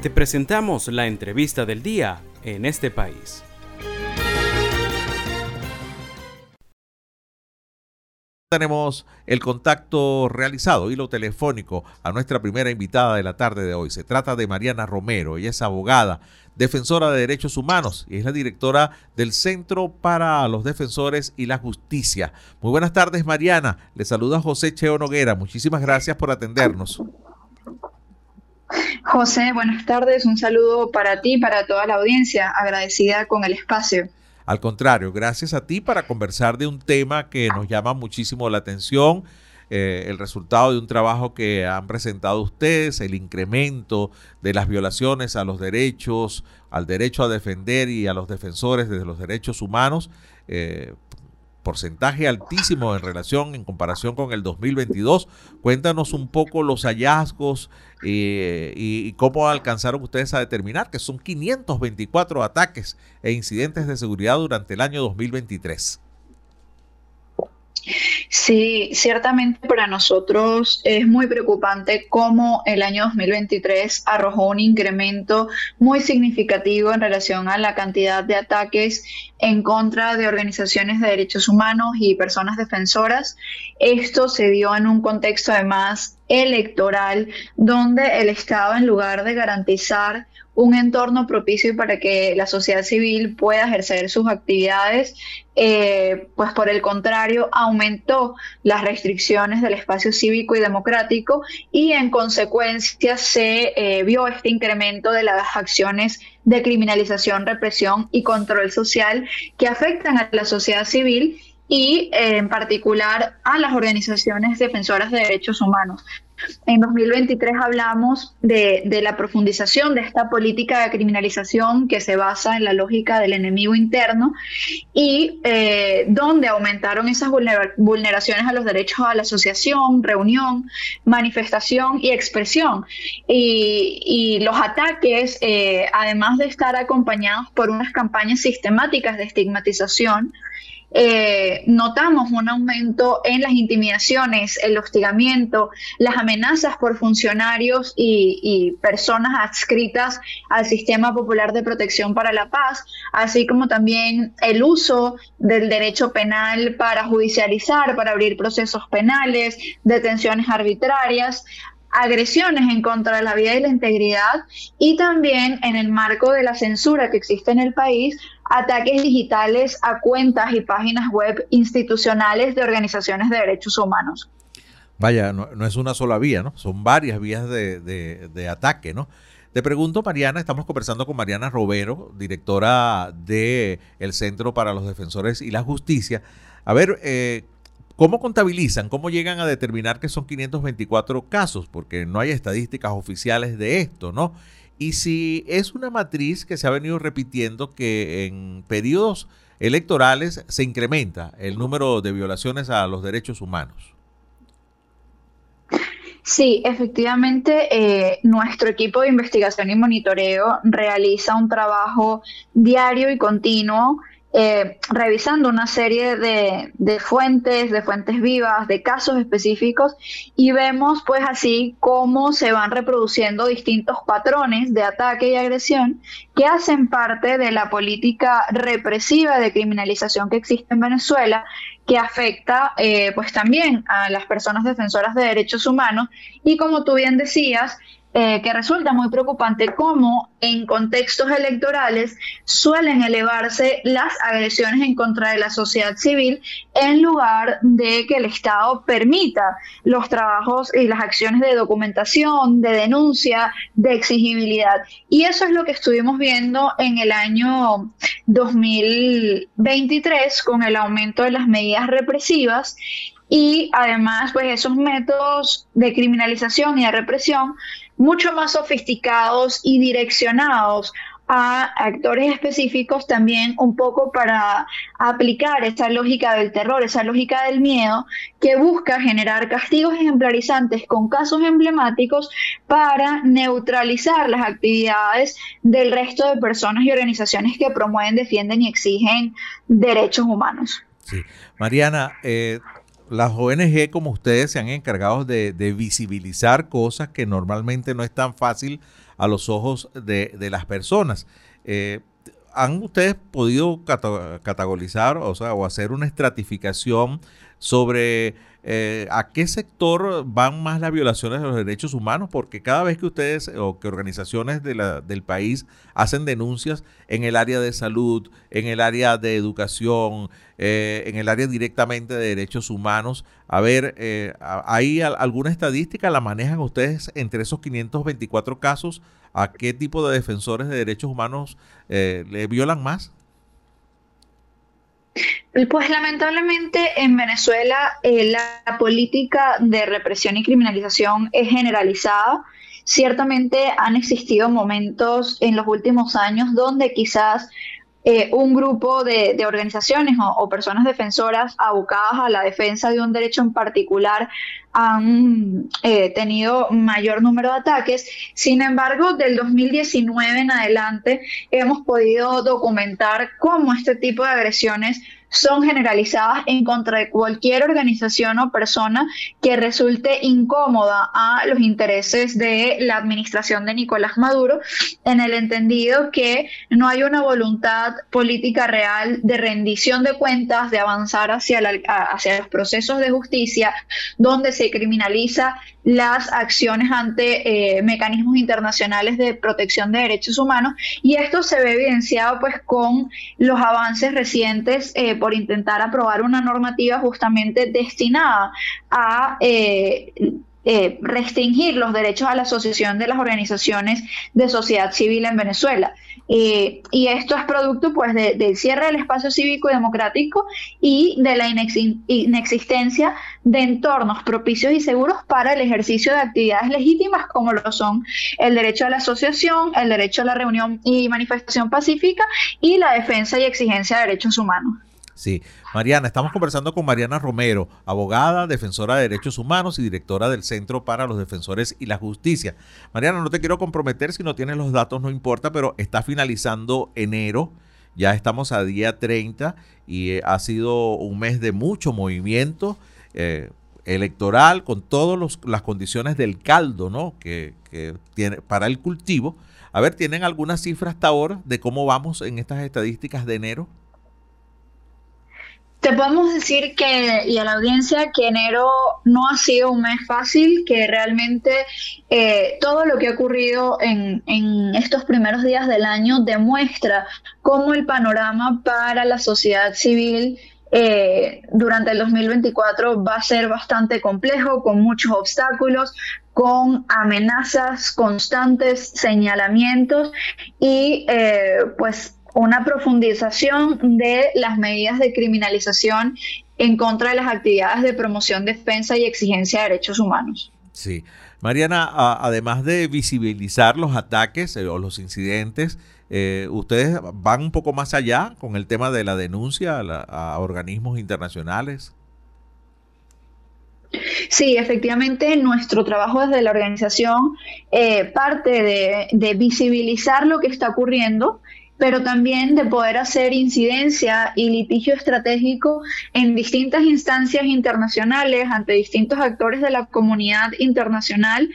Te presentamos la entrevista del día en este país. Tenemos el contacto realizado, hilo telefónico, a nuestra primera invitada de la tarde de hoy. Se trata de Mariana Romero. Ella es abogada, defensora de derechos humanos y es la directora del Centro para los Defensores y la Justicia. Muy buenas tardes, Mariana. Le saluda José Cheo Noguera. Muchísimas gracias por atendernos. José, buenas tardes. Un saludo para ti para toda la audiencia. Agradecida con el espacio. Al contrario, gracias a ti para conversar de un tema que nos llama muchísimo la atención, eh, el resultado de un trabajo que han presentado ustedes, el incremento de las violaciones a los derechos, al derecho a defender y a los defensores de los derechos humanos. Eh, porcentaje altísimo en relación, en comparación con el 2022. Cuéntanos un poco los hallazgos eh, y, cómo alcanzaron ustedes a determinar que son 524 ataques e incidentes de seguridad durante el año 2023. Sí, ciertamente para nosotros es muy preocupante cómo el año 2023 arrojó un incremento muy significativo en relación a la cantidad de ataques en contra de organizaciones de derechos humanos y personas defensoras. Esto se dio en un contexto además electoral donde el Estado en lugar de garantizar un entorno propicio para que la sociedad civil pueda ejercer sus actividades, eh, pues por el contrario aumentó las restricciones del espacio cívico y democrático y en consecuencia se eh, vio este incremento de las acciones de criminalización, represión y control social que afectan a la sociedad civil y eh, en particular a las organizaciones defensoras de derechos humanos. En 2023 hablamos de, la profundización de esta política de criminalización que se basa en la lógica del enemigo interno y eh, donde aumentaron esas vulneraciones a los derechos a la asociación, reunión, manifestación y expresión. Y, los ataques, eh, además de estar acompañados por unas campañas sistemáticas de estigmatización, eh, notamos un aumento en las intimidaciones, el hostigamiento, las amenazas por funcionarios y, personas adscritas al Sistema Popular de Protección para la Paz, así como también el uso del derecho penal para judicializar, para abrir procesos penales, detenciones arbitrarias, agresiones en contra de la vida y la integridad y también en el marco de la censura que existe en el país, ataques digitales a cuentas y páginas web institucionales de organizaciones de derechos humanos. Vaya, no, es una sola vía, ¿no? Son varias vías de, ataque, ¿no? Te pregunto, Mariana, estamos conversando con Mariana Robero, directora del el Centro para los Defensores y la Justicia. A ver, eh, ¿cómo contabilizan? ¿Cómo llegan a determinar que son 524 casos? Porque no hay estadísticas oficiales de esto, ¿no? Y si es una matriz que se ha venido repitiendo que en periodos electorales se incrementa el número de violaciones a los derechos humanos. Sí, efectivamente, eh, nuestro equipo de investigación y monitoreo realiza un trabajo diario y continuo eh, revisando una serie de, fuentes, de fuentes vivas, de casos específicos y vemos pues así cómo se van reproduciendo distintos patrones de ataque y agresión que hacen parte de la política represiva de criminalización que existe en Venezuela que afecta eh, pues también a las personas defensoras de derechos humanos. Y como tú bien decías, eh, que resulta muy preocupante cómo en contextos electorales suelen elevarse las agresiones en contra de la sociedad civil en lugar de que el Estado permita los trabajos y las acciones de documentación, de denuncia, de exigibilidad. Y eso es lo que estuvimos viendo en el año 2023 con el aumento de las medidas represivas y además pues esos métodos de criminalización y de represión mucho más sofisticados y direccionados a actores específicos también un poco para aplicar esa lógica del terror, esa lógica del miedo que busca generar castigos ejemplarizantes con casos emblemáticos para neutralizar las actividades del resto de personas y organizaciones que promueven, defienden y exigen derechos humanos. Sí. Mariana, eh, las ONG como ustedes se han encargado de, visibilizar cosas que normalmente no es tan fácil a los ojos de, las personas. Eh, ¿Han ustedes podido categorizar o, sea, o hacer una estratificación sobre eh, a qué sector van más las violaciones de los derechos humanos, porque cada vez que ustedes o que organizaciones de la, del país hacen denuncias en el área de salud, en el área de educación, eh, en el área directamente de derechos humanos, a ver, eh, ¿hay alguna estadística? ¿La manejan ustedes entre esos 524 casos? ¿A qué tipo de defensores de derechos humanos le violan más? Pues lamentablemente en Venezuela eh, la política de represión y criminalización es generalizada. Ciertamente han existido momentos en los últimos años donde quizás eh, un grupo de, organizaciones o, personas defensoras abocadas a la defensa de un derecho en particular han eh, tenido mayor número de ataques. Sin embargo, del 2019 en adelante hemos podido documentar cómo este tipo de agresiones son generalizadas en contra de cualquier organización o persona que resulte incómoda a los intereses de la administración de Nicolás Maduro, en el entendido que no hay una voluntad política real de rendición de cuentas, de avanzar hacia, hacia los procesos de justicia, donde se criminaliza las acciones ante eh, mecanismos internacionales de protección de derechos humanos y esto se ve evidenciado pues con los avances recientes eh, por intentar aprobar una normativa justamente destinada a eh, restringir los derechos a la asociación de las organizaciones de sociedad civil en Venezuela. Eh, y esto es producto pues del cierre del espacio cívico y democrático y de la inexistencia de entornos propicios y seguros para el ejercicio de actividades legítimas como lo son el derecho a la asociación, el derecho a la reunión y manifestación pacífica y la defensa y exigencia de derechos humanos. Sí, Mariana, estamos conversando con Mariana Romero, abogada, defensora de derechos humanos y directora del Centro para los Defensores y la Justicia. Mariana, no te quiero comprometer, si no tienes los datos no importa, pero está finalizando enero, ya estamos a día 30 y eh, ha sido un mes de mucho movimiento eh, electoral con todas las condiciones del caldo ¿no? que, que tiene para el cultivo. A ver, ¿tienen alguna cifra hasta ahora de cómo vamos en estas estadísticas de enero? Te podemos decir que, y a la audiencia, que enero no ha sido un mes fácil, que realmente eh, todo lo que ha ocurrido en, en, estos primeros días del año demuestra cómo el panorama para la sociedad civil eh, durante el 2024 va a ser bastante complejo, con muchos obstáculos, con amenazas constantes, señalamientos y eh, pues una profundización de las medidas de criminalización en contra de las actividades de promoción, defensa y exigencia de derechos humanos. Sí. Mariana, además de visibilizar los ataques eh, o los incidentes, eh, ustedes van un poco más allá con el tema de la denuncia a, organismos internacionales. Sí, efectivamente, nuestro trabajo desde la organización eh, parte de, de, visibilizar lo que está ocurriendo pero también de poder hacer incidencia y litigio estratégico en distintas instancias internacionales ante distintos actores de la comunidad internacional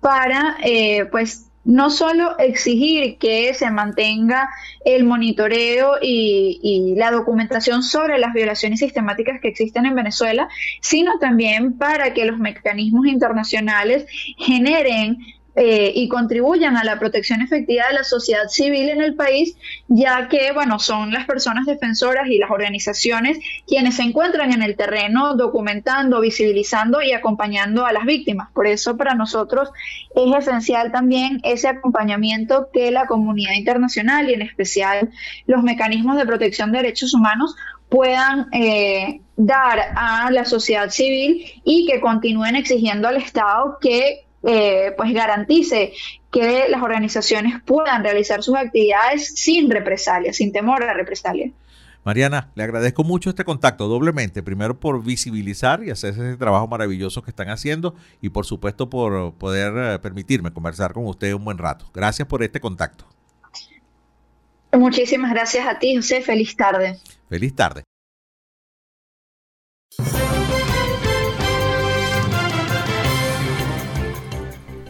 para, eh, pues, no solo exigir que se mantenga el monitoreo y, y, la documentación sobre las violaciones sistemáticas que existen en Venezuela, sino también para que los mecanismos internacionales generen eh, y contribuyan a la protección efectiva de la sociedad civil en el país, ya que, bueno, son las personas defensoras y las organizaciones quienes se encuentran en el terreno documentando, visibilizando y acompañando a las víctimas. Por eso para nosotros es esencial también ese acompañamiento que la comunidad internacional y en especial los mecanismos de protección de derechos humanos puedan eh, dar a la sociedad civil y que continúen exigiendo al Estado que eh, pues garantice que las organizaciones puedan realizar sus actividades sin represalia, sin temor a la represalia. Mariana, le agradezco mucho este contacto doblemente, primero por visibilizar y hacer ese trabajo maravilloso que están haciendo y por supuesto por poder eh, permitirme conversar con usted un buen rato. Gracias por este contacto. Muchísimas gracias a ti, José. Feliz tarde. Feliz tarde.